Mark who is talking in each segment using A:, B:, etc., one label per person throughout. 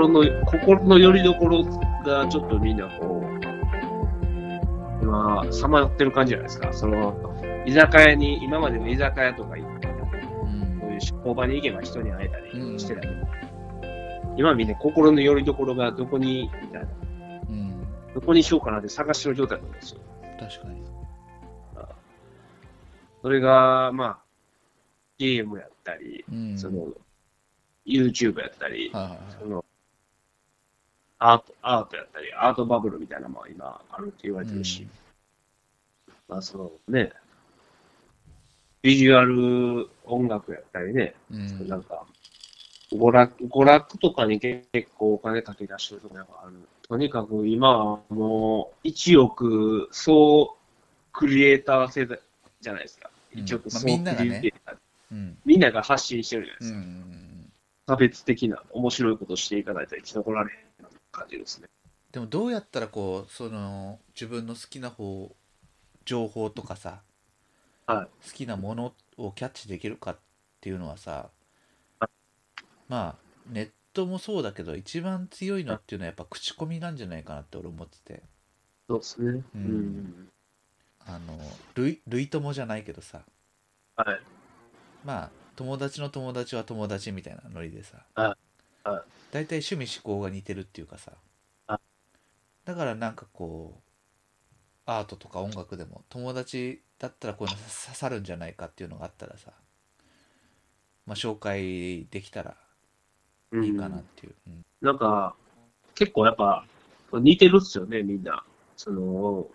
A: 心の、心の拠り所がちょっとみんなこう、今、さまよってる感じじゃないですか。その、居酒屋に、今までの居酒屋とか行って、こういう工場に行けば人に会えたりしてたけど、今みんな心の拠り所がどこに、みたいな、
B: うん。
A: どこにしようかなって探してる状態なんですよ。
B: 確かに。
A: それが、まあ、ゲームやったり、
B: うん。
A: その、YouTube やったり、
B: はいはいはい
A: その、アート、アートやったり、アートバブルみたいなのも今あるって言われてるし、まあそのね、ビジュアル音楽やったりね、
B: うん。
A: なんか、娯楽、娯楽とかに結構お金かけ出してるところがある。とにかく今はもう、一億総クリエイター世代じゃないですか。
B: うん
A: 一億総
B: まあみんながね
A: クリエイター。
B: うん。
A: みんなが発信してるじゃないで
B: う
A: すか。
B: ん。
A: 差別的な面白いことをしていかないと生き残られへん感じですね。
B: でもどうやったらこうその自分の好きな方情報とかさ、
A: は
B: 好きなものをキャッチできるかっていうのはさ
A: は
B: まあネットもそうだけど一番強いのっていうのはやっぱ口コミなんじゃないかなって俺思ってて
A: そうですね。
B: う
A: うんん。
B: あの類類友じゃないけどさ
A: はい。
B: まあ友達の友達は友達みたいなノリでさ
A: はいはい
B: 大体趣味思考が似てるっていうかさ。
A: あ。
B: だからなんかこうアートとか音楽でも友達だったらこういうの刺さるんじゃないかっていうのがあったらさまあ紹介できたらいいかなっていう、うん。
A: なんか、結構やっぱ、似てるっすよね、みんな。その、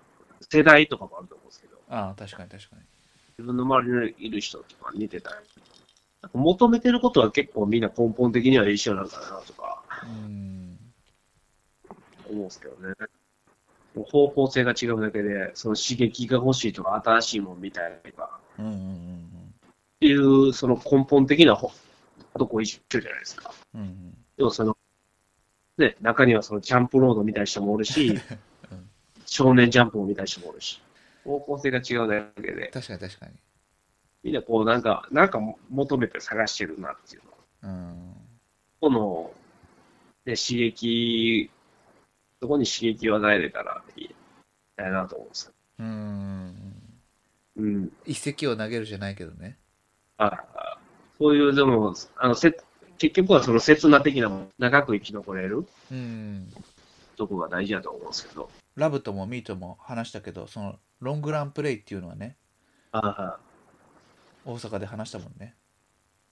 A: 世代とかもあると思うんですけど、
B: ああ確かに確かに。
A: 自分の周りにいる人とか似てたり。求めてることは結構みんな根本的には一緒なのかなとか
B: うん。
A: 思うんですけどね。方向性が違うだけで、その刺激が欲しいとか、新しいもんみたいなとか、
B: うんうんうん
A: っていう、その根本的なほとこ一緒じゃないですか。
B: うんうん。
A: でもその、ね、中にはそのジャンプロードみたいな人もおるし、
B: うん。
A: 少年ジャンプを見たい人もおるし、方向性が違うだけで、
B: 確かに確かに
A: みんなこうなんか、なんか求めて探してるなっていうの。
B: うん
A: この、ね、刺激、そこに刺激を与えれたらいいたいなと思うんですよ。
B: うん
A: うん。
B: 一石を投げるじゃないけどね
A: ああそういう、でも、あの、せ結局はその刹那的なもの長く生き残れる
B: うん
A: とこが大事だと思うんですけど。
B: ラブともミートも話したけどそのロングランプレイっていうのはね
A: ああ、
B: 大阪で話したもんね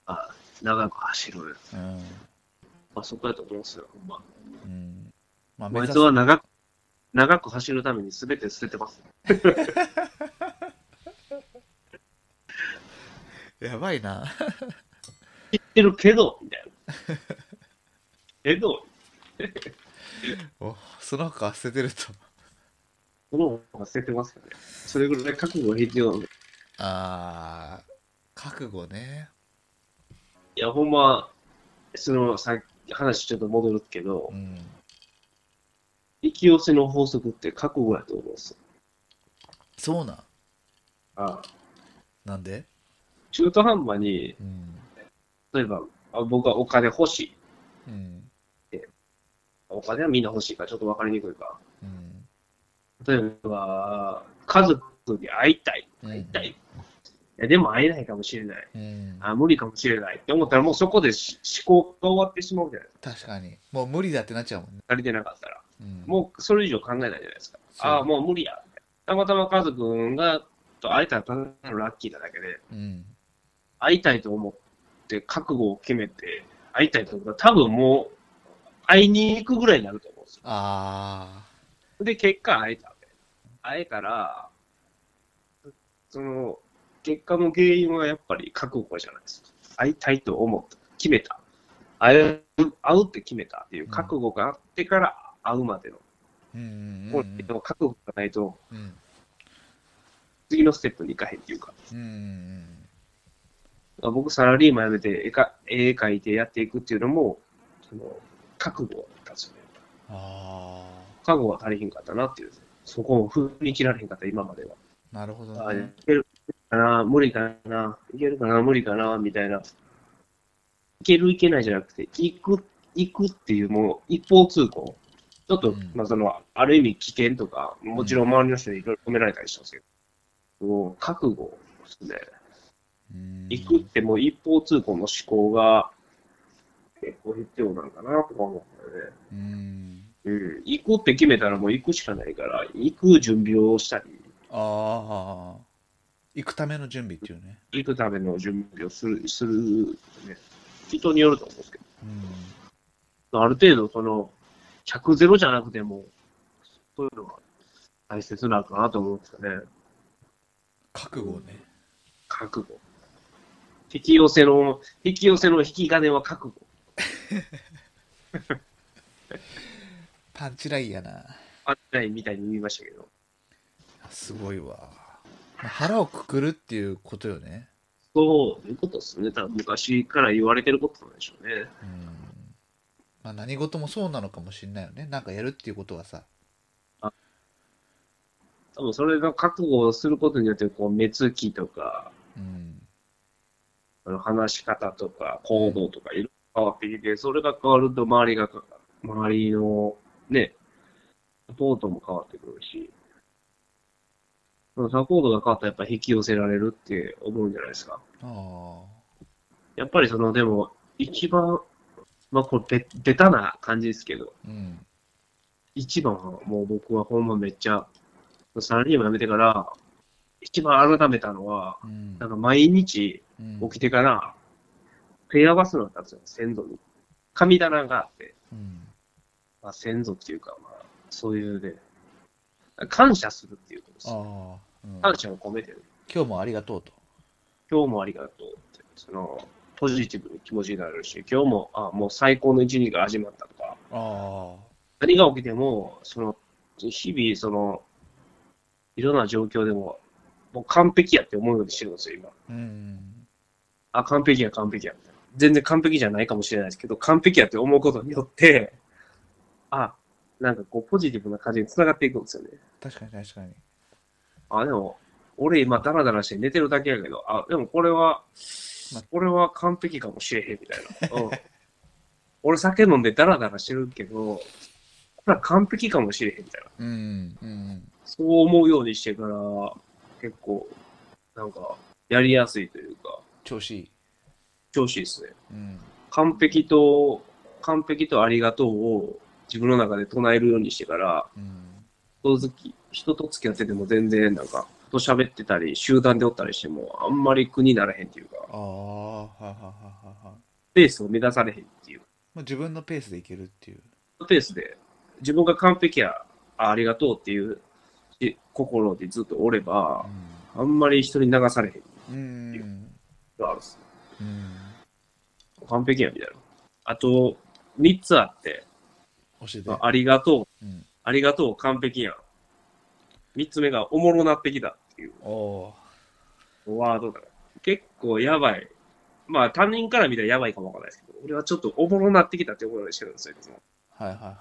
A: ああ長く走る。
B: うん
A: まあそこだと思うんですよ、ほんま。
B: うんまあ
A: こいつ
B: 目指す
A: は長く、長く走るために全て捨ててます。
B: やばいな
A: 知ってるけど、みたいな。けど、
B: おその他捨ててると
A: その方が捨ててますよね。それぐらい覚悟が必要なんで。
B: あー覚悟ね
A: いや、ほんま、その、さ話ちょっと戻るけど
B: う、ん
A: 引き寄せの法則って覚悟やと思うんですよ。
B: そうなん
A: ああ
B: なんで？
A: 中途半端に、
B: うん
A: 例えば、あ僕はお金欲しい。
B: うん
A: お金はみんな欲しいからちょっと分かりにくいか。
B: うん
A: 例えば、家族に会いたい。
B: うん
A: 会いたい。いやでも会えないかもしれない。
B: うん
A: あ無理かもしれないって思ったら、もうそこでし思考が終わってしまうじゃないですか。
B: 確かにもう無理だってなっちゃうもんね、
A: 足りてなかったら。
B: うん、
A: もうそれ以上考えないじゃないですか。ああ、もう無理や。たまたま家族がと会えたらただのラッキーなだけで、
B: うん
A: 会いたいと思って覚悟を決めて会いたいと思ったら、多分もう会いに行くぐらいになると思うんですよ。
B: あ
A: で、結果会えた。会えたら、その、結果の原因はやっぱり覚悟じゃないですか。会いたいと思った。決めた。会える、会うって決めたっていう覚悟があってから会うまでの。
B: ーうん
A: 覚悟がないと、
B: うん
A: 次のステップに行かへんっていうか。
B: うんうん
A: 僕、サラリーマン辞めて絵か絵描いてやっていくっていうのも、その覚悟だったんですよね。
B: あ
A: 覚悟が足りひんかったなっていう。そこを踏み切られへんかった、今までは。
B: あなるほど
A: あ
B: ね
A: な、無理かな、いけるかな、無理かな、みたいな。いけるいけないじゃなくて、行く、行くっていうもう一方通行。ちょっと、
B: うん
A: まあその、ある意味危険とか、もちろん周りの人にいろいろ止められたりしたんですけど、もう覚悟ですね。
B: うん
A: 行くってもう一方通行の思考が結構必要なんかなとか思ったよね。
B: うん
A: うん。行くって決めたらもう行くしかないから、行く準備をしたり、
B: ああ行くための準備っていうね
A: 行くための準備をする、する、ね。人によると思うんですけ
B: うん
A: ど、ある程度その、100ゼロじゃなくても、そういうのが大切なのかなと思うんですよね。
B: 覚悟ね
A: 覚悟。引き寄せの、引き寄せの引き金は覚悟。
B: パンチラインやな
A: あったいみたいに言いましたけど。
B: すごいわまあ腹をくくるっていうことよね。
A: そういうことですね。多分昔から言われてることなんでしょうね。
B: うん。まあ何事もそうなのかもしれないよね。なんかやるっていうことはさ。
A: 多分それが覚悟をすることによって、こう、目つきとか、
B: うん。
A: あの話し方とか、行動とか、いろいろ変わってきて、それが変わると、周りがか、周りの、ね、サポートも変わってくるし、サポートが変わったらやっぱ引き寄せられるって思うんじゃないですか。
B: ああ
A: やっぱりその、でも、一番、まあこれべ、ベタな感じですけど、
B: うん。
A: 一番はもう僕はほんまめっちゃ、サラリーマン辞めてから、一番改めたのは、
B: うん。
A: なんか毎日
B: うん。
A: 起きてから、ペアバスのったんですよ、先祖に。神棚があって、
B: うん。
A: まあ、先祖っていうか、まあ、そういうね、感謝するっていうことです。
B: ああ、うん
A: 感謝を込めてる。
B: 今日もありがとうと
A: 今日もありがとうって、その、ポジティブに気持ちになれるし、今日も、あもう最高の一日が始まったとか、
B: あ
A: 何が起きても、その、日々、その、いろんな状況でも、もう完璧やって思うようにしてるんですよ、今。
B: あうん
A: あ、完璧や、完璧や、みたいな。全然完璧じゃないかもしれないですけど、完璧やって思うことによって、あ、なんかこう、ポジティブな感じに繋がっていくんですよね。
B: 確かに確かに
A: あ、でも、俺今ダラダラして寝てるだけやけど、あ、でもこれは
B: ま、
A: これは完璧かもしれへんみたいな。うん、俺酒飲んでダラダラしてるけど、これは完璧かもしれへんみたいな。
B: うんうん
A: そう思うようにしてから、結構、なんか、やりやすいというか、
B: 調子いい
A: 調子いいですね。
B: うん
A: 完璧と、完璧とありがとうを自分の中で唱えるようにしてから、
B: うん
A: 人付き人と付き合ってても全然なんか、と喋ってたり、集団でおったりしても、あんまり苦にならへんっていうか、
B: ああはいはいはいはいはい
A: ペースを乱されへんっていう。
B: まあ自分のペースでいけるっていう
A: ペースで、自分が完璧や、あありがとうっていうし心でずっとおれば、あんまり人に流されへん
B: うんうん
A: のがあるっす。
B: うん
A: 完璧や、みたいな。あと、3つあって、
B: 教えて。
A: あありがとう、
B: うん。
A: ありがとう、完璧やん。3つ目がおもろなってきたっていう。ワードだ。結構やばい。まあ他人から見たらやばいかもわかんないですけど、俺はちょっとおもろなってきたって思うようにしてるんですよ、いつも。
B: はいはいはい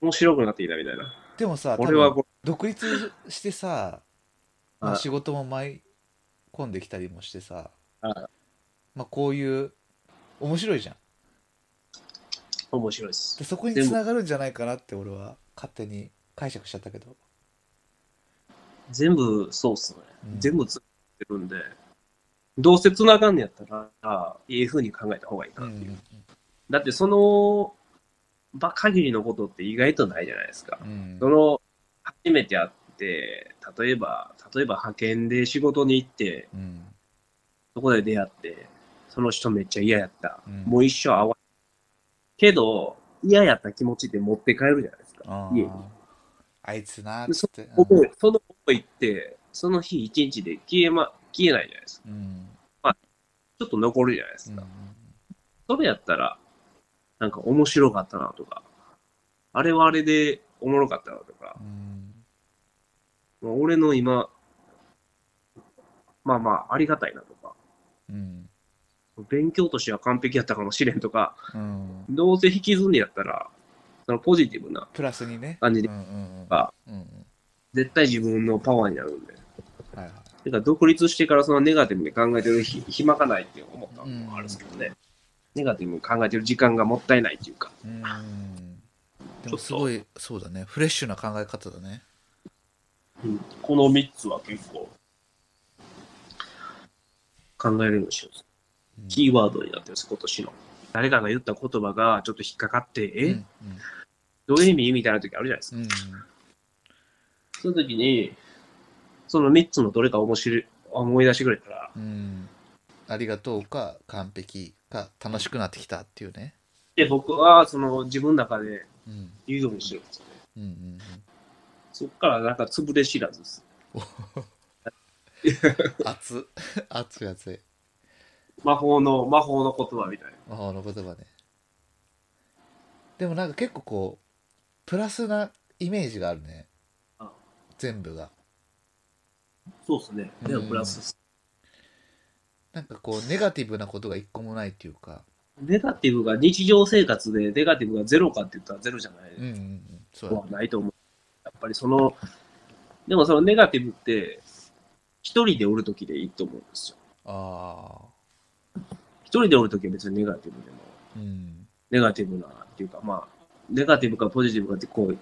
A: 面白くなってきたみたいな。
B: でもさ
A: 俺はこ
B: 独立してさ、まあ、
A: はい
B: 仕事も舞い込んできたりもしてさ、
A: はい。
B: まあ、こういう面白いじゃん。
A: う面白いです
B: で。そこにつながるんじゃないかなって俺は勝手に解釈しちゃったけど、
A: 全部そうっすね。
B: うん
A: 全部つってるんで、どうせ繋がんねやったら、あいい風に考えた方がいいか
B: うんうん
A: なっていう。だってその場限りのことって意外とないじゃないですか。
B: うん
A: その、初めて会って、例えば、例えば派遣で仕事に行って、
B: うん
A: そこで出会って、その人めっちゃ嫌やった。
B: うん
A: もう一生会わ。けど、嫌やった気持ちって持って帰るじゃないですか。
B: あ
A: 家に。
B: ーあいつなーっつって。
A: 思いその思いって、その日一日で消えま、消えないじゃないですか。
B: うん。
A: ちょっと残るじゃないです
B: うん
A: か。それやったら、なんか面白かったなとか、あれはあれでおもろかったなとか
B: う、ん。
A: まあ俺の今、まあまあ、ありがたいなとか、
B: うん
A: 勉強としては完璧やったかもしれんとか、
B: うん。
A: どうせ引きずんねやったら、そのポジティブな
B: プラスにね。
A: 感じで絶対自分のパワーになるんで、
B: はいはい。
A: てか独立してからそのネガティブに考えてるひ暇がないって思ったのもあるんですけどね。ネガティブに考えてる時間がもったいないっていうか。
B: うん。でもすごいそうだね。フレッシュな考え方だね。
A: うん。この3つは結構考えれるようにしよう。
B: うん
A: キーワードになってるんです、今年の。誰かが言った言葉がちょっと引っかかって、え、
B: うん
A: どういう意味？みたいな時あるじゃないですか。
B: うんうん。
A: その時に、その3つのどれか面白い、思い出してくれたら、
B: うん。ありがとうか完璧か楽しくなってきたっていうね。
A: で、僕はその自分の中で
B: うん。
A: 言うようにしてるんですよね。
B: うんうん
A: そっからなんか潰れ知らずです。
B: うん熱っ。熱い熱い
A: 魔法の、魔法の言葉みたいな。
B: 魔法の言葉ねでもなんか結構こうプラスなイメージがあるね
A: あ
B: 全部が
A: そうですね。で
B: うん
A: もプラスです。
B: なんかこうネガティブなことが一個もないっていうか
A: ネガティブが日常生活でネガティブがゼロかって言ったらゼロじゃない。
B: うんうんうんそう
A: はないと思う。やっぱりその、でもそのネガティブって、一人でおるときでいいと思うんですよ。
B: ああ
A: 一人でおるときは別にネガティブでも、
B: うん
A: ネガティブなっていうか、まあ、ネガティブかポジティブかって、こう、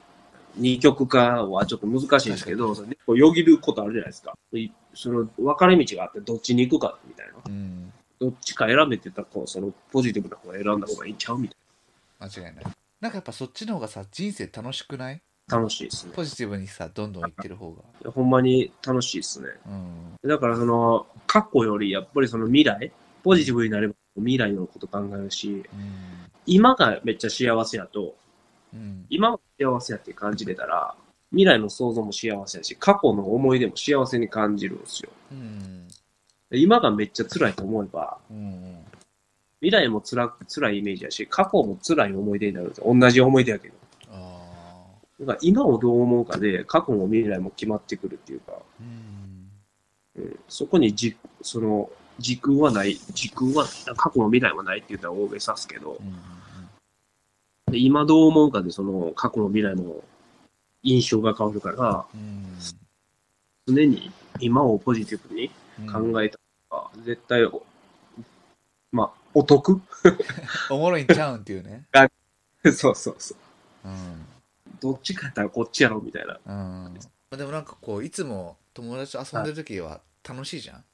A: 二極化はちょっと難しいんですけど、そこうよぎることあるじゃないですか。いその分かれ道があって、どっちに行くかみたいな。
B: うん
A: どっちか選べってたら、こう、そのポジティブな方を選んだ方がいいんちゃうみたい
B: 間違いないなんかやっぱそっちの方がさ人生楽しくない？
A: な。楽しいですね。
B: ポジティブにさどんどんいってる方が
A: いやほんまに楽しいですね。
B: うん
A: だからその、過去よりやっぱりその未来、ポジティブになれば未来のこと考えるし、
B: うん。
A: 今がめっちゃ幸せやと、
B: うん。
A: 今が幸せやって感じれたら、未来の想像も幸せやし、過去の思い出も幸せに感じるんですよ。
B: うん。
A: で今がめっちゃ辛いと思えば、
B: うん。
A: 未来も辛く辛いイメージやし、過去も辛い思い出になるんですよ。同じ思い出やけど。だから今をどう思うかで、過去も未来も決まってくるっていうか、
B: うん。
A: うん、そこにじその時空はない、時空は、過去も未来はないって言ったら大げさすけど、
B: うん
A: で今どう思うかで、その過去の未来の印象が変わるから、
B: うん。
A: 常に今をポジティブに
B: うん。
A: 考えた方が、絶対お、まあ、お得？
B: おもろいんちゃうんっていうね。
A: そうそうそう。
B: うん。
A: どっちかやったらこっちやろみたいな。
B: うん。でもなんかこういつも友達と遊んでる時は楽しいじゃん、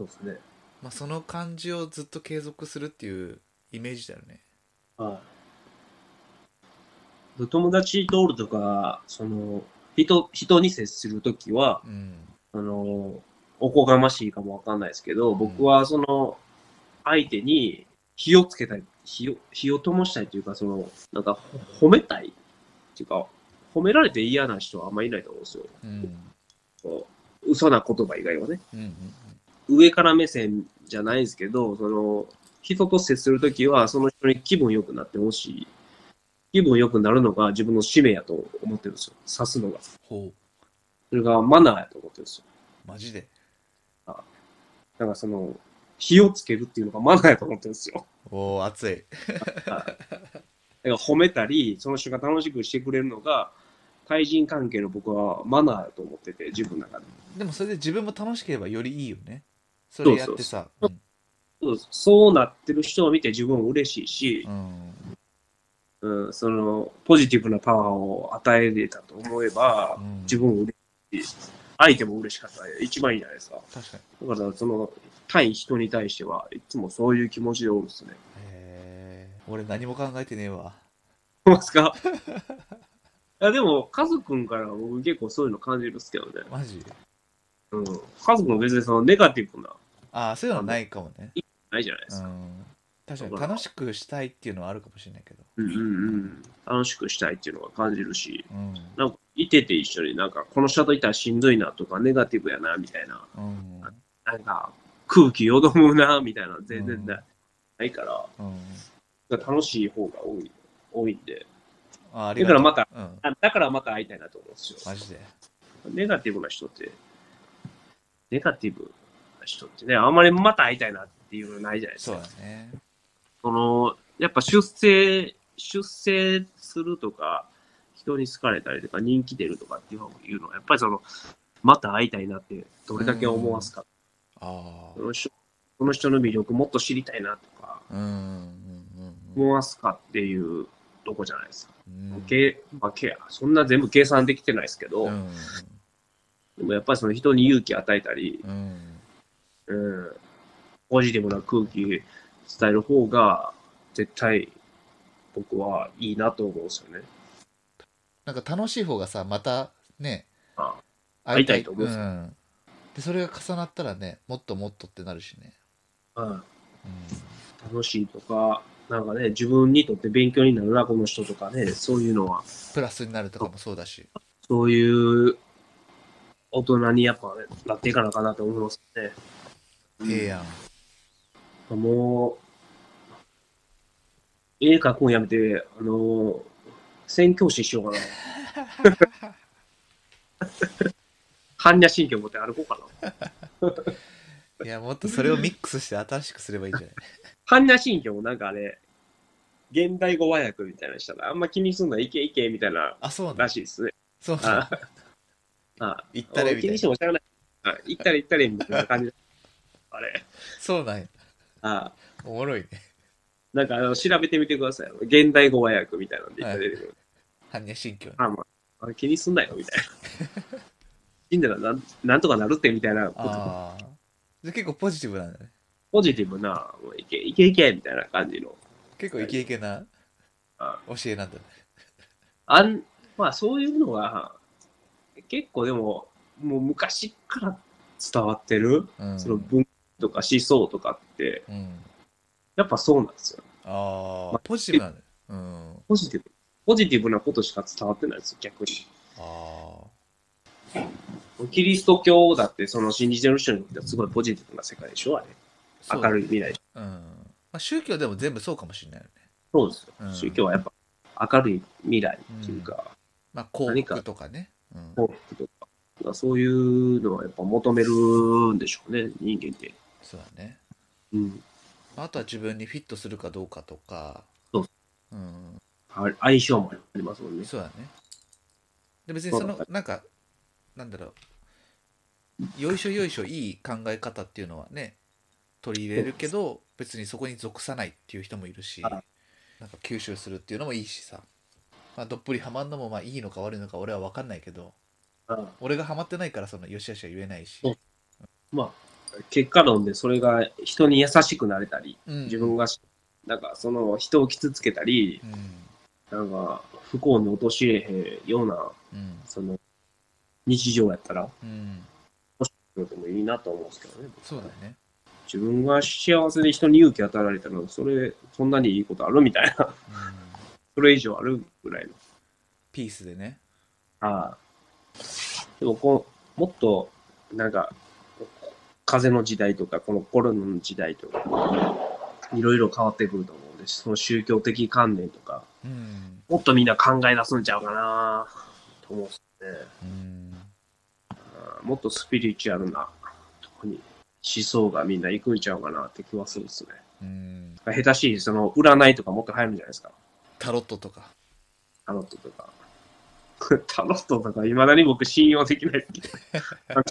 A: そうですね。
B: まあ、その感じをずっと継続するっていうイメージだよね
A: はい。友達とおるとか、その、人、人に接するときは、
B: うん
A: あの、おこがましいかもわかんないですけど、僕はその、相手に火をつけたい、火を、火を灯したいというか、その、なんかほ褒めたいっていうか、褒められて嫌な人はあんまりいないと思うんですよ。
B: うん
A: こう嘘な言葉以外はね。
B: うん
A: 上から目線じゃないですけど、その、人と接するときは、その人に気分良くなってほしい。気分良くなるのが自分の使命やと思ってるんですよ。指すのが。
B: ほ
A: それがマナーやと思ってるんですよ。
B: うマジで？
A: なんかその、火をつけるっていうのがマナーやと思ってるんですよ。
B: おお熱い
A: だから褒めたり、その人が楽しくしてくれるのが、対人関係の僕はマナーやと思ってて、自分の中で。
B: でもそれで自分も楽しければよりいいよねそれやってさ
A: そうなってる人を見て自分も嬉しいし
B: う、ん。
A: うん、その、ポジティブなパワーを与えれたと思えば、
B: うん。
A: 自分も嬉しいし、相手も嬉しかった。ら一番いいじゃないですか。
B: 確かに。
A: だから、その、対人に対してはいつもそういう気持ちでおるんですね。
B: へえ俺何も考えてねえわ。
A: どうですか？いや、でも、カズくんから僕結構そういうの感じるんですけどね。
B: マジ？
A: うん。カズくんは別にそのネガティブな、
B: ああそういうのないかもね。
A: ないじゃないで
B: う
A: すか。
B: ん。確かに楽しくしたいっていうのはあるかもしれないけど。
A: うんうんうん。楽しくしたいっていうのは感じるし、
B: うん。
A: なんか、いてて一緒になんか、この人といたらしんどいなとか、ネガティブやな、みたいな。
B: うん。
A: なんか、空気よどむな、みたいな、全然ない,、
B: うん。
A: ないから、
B: うん。
A: 楽しい方が多い、多いんで。
B: あありがとう。
A: だからまた、
B: うん。
A: あだからまた会いたいなと思うんですよ。
B: マジで。
A: ネガティブな人って、ネガティブな人ってね、あんまりまた会いたいなっていうのないじゃないです
B: そう
A: か。
B: だね
A: その、やっぱ出世、出世するとか、人に好かれたりとか、人気出るとかっていうのは、やっぱりその、また会いたいなって、どれだけ思わすか。
B: あ
A: その人その人の魅力もっと知りたいなとか、思わすかっていうとこじゃないですか。
B: うん
A: けまあ、けそんな全部計算できてないですけど、
B: うん
A: でもやっぱりその人に勇気与えたり、
B: うん
A: うん、ポジティブな空気伝える方が絶対僕はいいなと思うんですよね。
B: なんか楽しい方がさまたね
A: あ
B: 会
A: いたいと思う。んですよ。
B: ん、でそれが重なったらねもっともっとってなるしね、
A: うん、
B: うん、
A: 楽しいとか、なんかね、自分にとって勉強になるな、この人とかね、そういうのは、
B: プラスになるとかもそうだし。
A: そういう大人にやっぱ、ね、なっていかなあかなと思いますね。
B: ええやん
A: もう、絵描くんやめて、あのー宣教師しようかな。般若心経持って歩こうかな。
B: いやもっとそれをミックスして新しくすればいいんじゃない？
A: 般若心経もなんかあれ、現代語和訳みたいなのしたら、あんま気にすんな、いけいけみたいな
B: あそう
A: らしいですね。
B: そうなん
A: ああ
B: 行ったれみ
A: 気に
B: たいな
A: してもしゃあない。あ行ったれ行ったれみたいな感じ。あれ。
B: そうなんや
A: あ
B: おもろいね
A: なんかあの調べてみてください。現代語和訳みたいなんでいっぱい出てくる。
B: 般若心経ね
A: あまあ、あ気にすんなよみたいな。死んだらなんなんとかなるってみたいなこと。
B: ああで結構ポジティブなんだね
A: ポジティブな、もういけいけいけみたいな感じの。
B: 結構イケイケな
A: あ
B: 教えなんだね
A: あんまあそういうのが、結構でも、もう昔から伝わってる、
B: うん
A: その文化とか思想とかって、
B: うん
A: やっぱそうなんですよ。
B: ああポジティブなんだねうん
A: ポジティブ。ポジティブなことしか伝わってないですよ、逆に。
B: あ
A: キリスト教だって、その信じてる人にとってはすごいポジティブな世界でしょ、あれ。
B: あ
A: 明るい未来。
B: うんまあ、宗教でも全部そうかもしれないよね
A: そうですよ。
B: うん
A: 宗教はやっぱ明るい未来っていうか、
B: まあ幸
A: 何か
B: 福とかねうん
A: 幸福とか、そういうのはやっぱ求めるんでしょうね、人間って。
B: そうだね。
A: うん。
B: あとは自分にフィットするかどうかとか。
A: そう。
B: うん。
A: あ相性もありますもんね。
B: そうだね。で別にそのなんかなんだろう。よいしょよいしょいい考え方っていうのはね取り入れるけど別にそこに属さないっていう人もいるし
A: あ
B: なんか吸収するっていうのもいいしさ、まあ、どっぷりハマんのもまあいいのか悪いのか俺は分かんないけど
A: あ
B: 俺がハマってないからそのよしあしは言えないし。
A: そうまあ、結果論でそれが人に優しくなれたり、
B: うん。
A: 自分がし、なんかその人を傷つけたり、
B: うん。
A: なんか不幸に陥れへんような、
B: うん。
A: その日常やったら、
B: うん。
A: でもいいなと思うんですけどね。
B: そうだよね。
A: 自分が幸せで人に勇気与えられたら、それ、そんなにいいことあるみたいな、
B: うん
A: それ以上あるぐらいの。
B: ピースでね
A: ああ。でもこう、もっと、なんか、風の時代とか、このコロナの時代とか、いろいろ変わってくると思うんです。その宗教的観念とか、
B: うん
A: もっとみんな考え出すんちゃうかなと思うんですね。
B: うん
A: もっとスピリチュアルなとこに思想がみんな行くんちゃうかなって気はするですね。
B: うん
A: 下手しい、その占いとかもっと入るんじゃないですか。
B: タロットとか
A: タロットとか。タロットとか、いまだに僕信用できないですけど。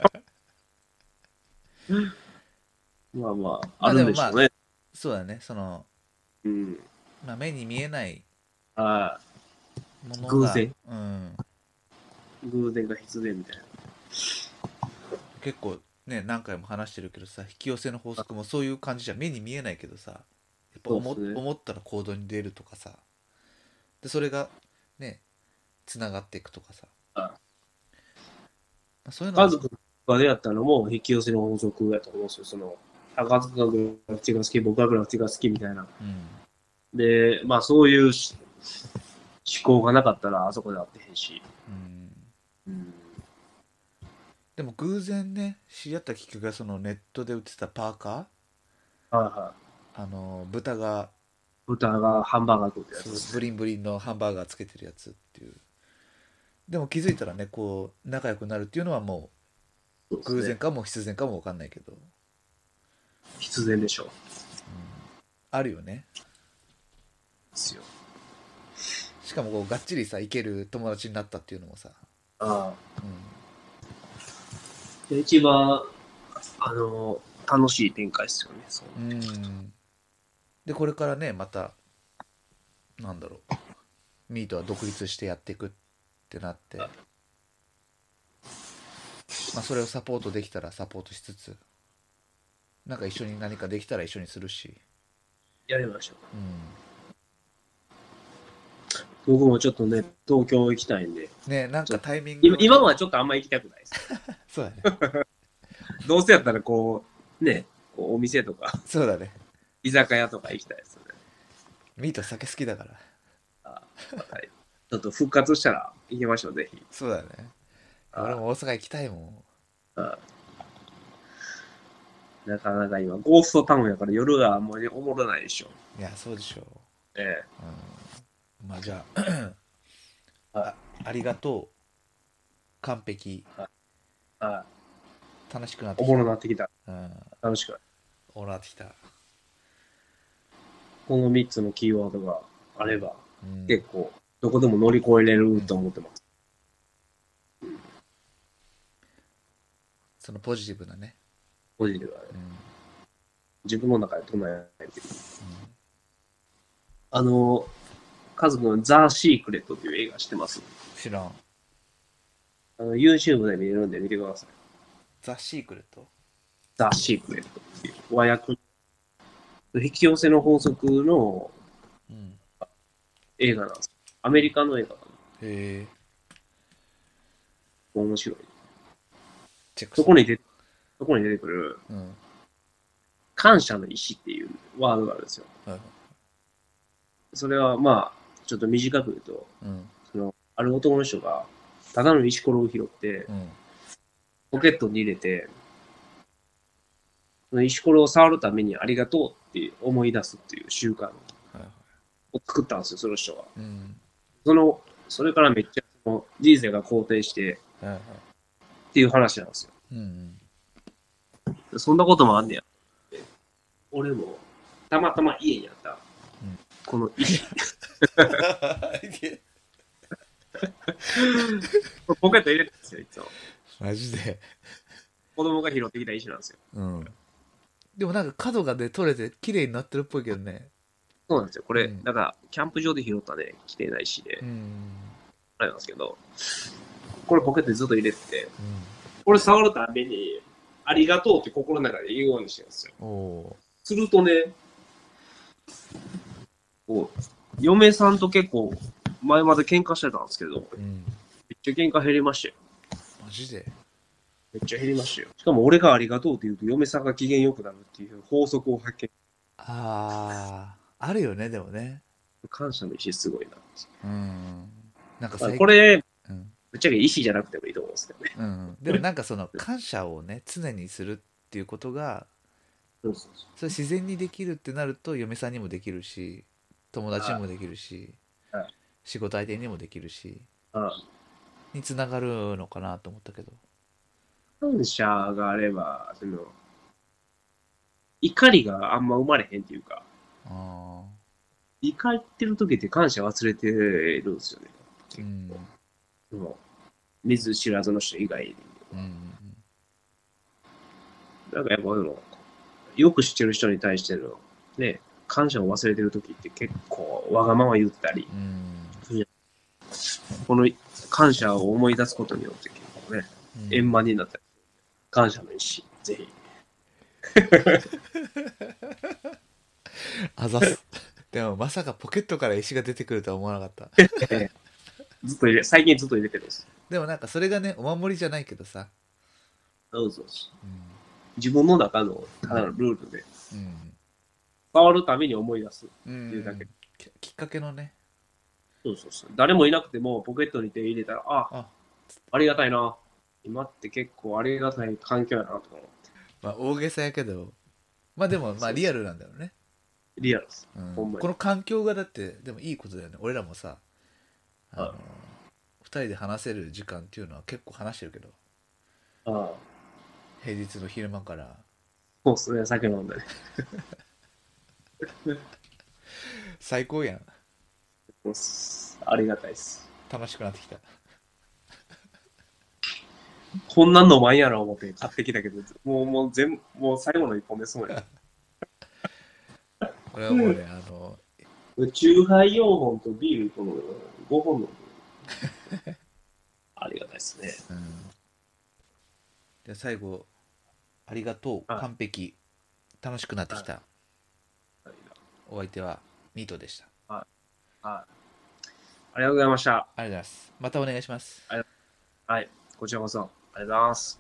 A: まあまあ、あるんでしょうね。
B: そうだねその、
A: うん。
B: まあ、目に見えない
A: ああ、
B: ものが
A: 偶然
B: うん、
A: 偶然が必然みたいな。
B: 結構ね何回も話してるけどさ引き寄せの法則もそういう感じじゃん目に見えないけどさやっぱ思,、思ったら行動に出るとかさでそれがねつながっていくとかさ
A: あ
B: まあ、そういうの
A: 家族が出会ったのも引き寄せの法則やと思うんですよ。その、家族がグラフィティが好き、僕はグラフィティが好きみたいな。
B: うん
A: で、まあそういうし思考がなかったらあそこで会ってへんし。
B: うん
A: うん。
B: でも偶然ね知り合ったきっかけがそのネットで売ってたパーカ
A: はいは
B: ーあの豚が
A: い。豚がハンバーガー食うってやつ。
B: ブリンブリンのハンバーガーつけてるやつっていう。でも気づいたらねこう仲良くなるっていうのはも
A: そう
B: 偶然かも必然かも分かんないけど、
A: 必然でしょう。
B: うん。あるよね。
A: ですよ。
B: しかもこうがっちりさいける友達になったっていうのもさ、
A: ああ。
B: うん、
A: 一番、あの、楽しい展開ですよね。そう
B: うんでこれからねまたなんだろう。ミートは独立してやっていくってなって。まあそれをサポートできたらサポートしつつ。なんか一緒に何かできたら一緒にするし。
A: やりましょ
B: う。ん。
A: う。僕もちょっとね、東京行きたいんで、
B: ねなんかタイミング。
A: 今今はちょっとあんま行きたくないです。
B: そうだね。
A: どうせやったらこう、ね、こうお店とか、
B: そうだね
A: 居酒屋とか行きたいですよね。
B: ミート酒好きだから
A: はい。ちょっと復活したら行きましょう、ぜひ。
B: そうだね
A: あ
B: 俺も大阪行きたいもん
A: なかなか今、ゴーストタウンやから夜があんまりおもろないでしょ。
B: いやそうでしょ
A: え
B: うんまあじゃああありがとう完璧
A: え。は
B: 楽しくなって
A: い。お
B: きた
A: もろなってきた。
B: うん
A: 楽しく。
B: おもろなってきた、
A: この3つのキーワードがあれば、
B: うん、
A: 結構、どこでも乗り越えれると思ってます。
B: そのポジティブなね、
A: ポジティブはね。
B: うん
A: 自分の中で唱えてる。あの、家族のザ・シークレットっていう映画知ってます？
B: 知らん
A: あの YouTube で見れるんで見てください。
B: ザ・シークレット？
A: ザ・シークレットっていう和訳。引き寄せの法則の
B: うん
A: 映画なんです。アメリカの映画かな。
B: へえ
A: 面白い。そこに出そこに出てくる
B: うんはい
A: 感謝の意志っていうワードがあるんですよ。
B: はい
A: それはまあ、ちょっと短く言うと、
B: うん
A: その、ある男の人が、ただの石ころを拾って、
B: うん
A: ポケットに入れて、その石ころを触るためにありがとうって思い出すっていう習慣を作ったんですよ、その人が。
B: うん
A: その、それからめっちゃその人生が好転してっていう話なんですよ。
B: うん
A: そんなこともあんねや。俺も、たまたま家にあった、
B: うん
A: この石、ポケット入れてるんですよ、いつも。
B: マジで
A: 子供が拾ってきた石なんですよ。
B: うんでもなんか角がね取れて綺麗になってるっぽいけどね。
A: そうなんですよ。これ、
B: うん。
A: だから、キャンプ場で拾ったね、着てない石で、
B: うん。
A: あれなんですけど、これポケットにずっと入れてて、
B: う
A: これ触るたびに、ありがとうって心の中で言うようにしてるんですよ。
B: んお
A: するとね、こう、嫁さんと結構、前まで喧嘩してたんですけど、
B: ーうん。
A: めっちゃ喧嘩減りましたよ。
B: マジで？
A: めっちゃ減りましたよ。しかも俺がありがとうって言うと、嫁さんが機嫌良くなるっていう法則を発見。
B: あああるよねでもね。
A: 感謝の意志すごいな。
B: うん。なんか
A: これ、
B: うん。
A: ぶっちゃけ意志じゃなくてもいいと思うんですけどね。
B: うん、でもなんかその感謝をね常にするっていうことが
A: そうそうそ
B: それ自然にできるってなると嫁さんにもできるし友達にもできるし
A: はい。
B: 仕事相手にもできるしにつながるのかなと思ったけど
A: 感謝があれば、その、怒りがあんま生まれへんっていうか、
B: あ
A: 怒ってる時って感謝忘れてるんですよね。
B: ーうん。
A: その見ず知らずの人以外に。
B: うんうん
A: なんかやっぱその、よく知ってる人に対しての、ね、感謝を忘れてる時って結構わがまま言ったり、
B: うん。
A: この感謝を思い出すことによって結構ね、
B: うん。
A: 円満になったり、感謝の意志、ぜひ。
B: あざす。でもまさかポケットから石が出てくるとは思わなかった。
A: ずっと入れ、最近ずっと入れてるんです。
B: でもなんかそれがねお守りじゃないけどさ。
A: そうそうそう。
B: う
A: 自分の中のただのルールで、
B: ん。
A: 変わるために思い出す。
B: うん
A: っていうだけ。
B: ききっかけのね。
A: そうそうそう。誰もいなくてもポケットに手入れたら、あ、
B: あ
A: ありがたいな。今って結構ありがたい環境やなとか思って。
B: まあ大げさやけど。まあでもまあリアルなんだよね、
A: リアルです。
B: うん。
A: ほんまに。
B: この環境がだってでもいいことだよね。俺らもさあの、
A: はい。
B: 2人で話せる時間っていうのは結構話してるけど。
A: ああ。
B: 平日の昼間から。
A: そうっすね、酒飲んで。ね。
B: 最高やん。
A: ありがたいです。
B: 楽しくなってきた
A: こんなんのまんやろ思って買ってきたけど、もう、もう全部、もう最後の一本目すごい。
B: これはもうね、あの、
A: チューハイ4本とビールこの5本の。ありがたいですね。
B: うん。じゃあ最後、ありがとう、
A: はい
B: 完璧。楽しくなってきた。お相手はミートでした。
A: はい。ありがとうございました。
B: ありがとうございます。またお願いします。
A: はい。こちらこそ。his.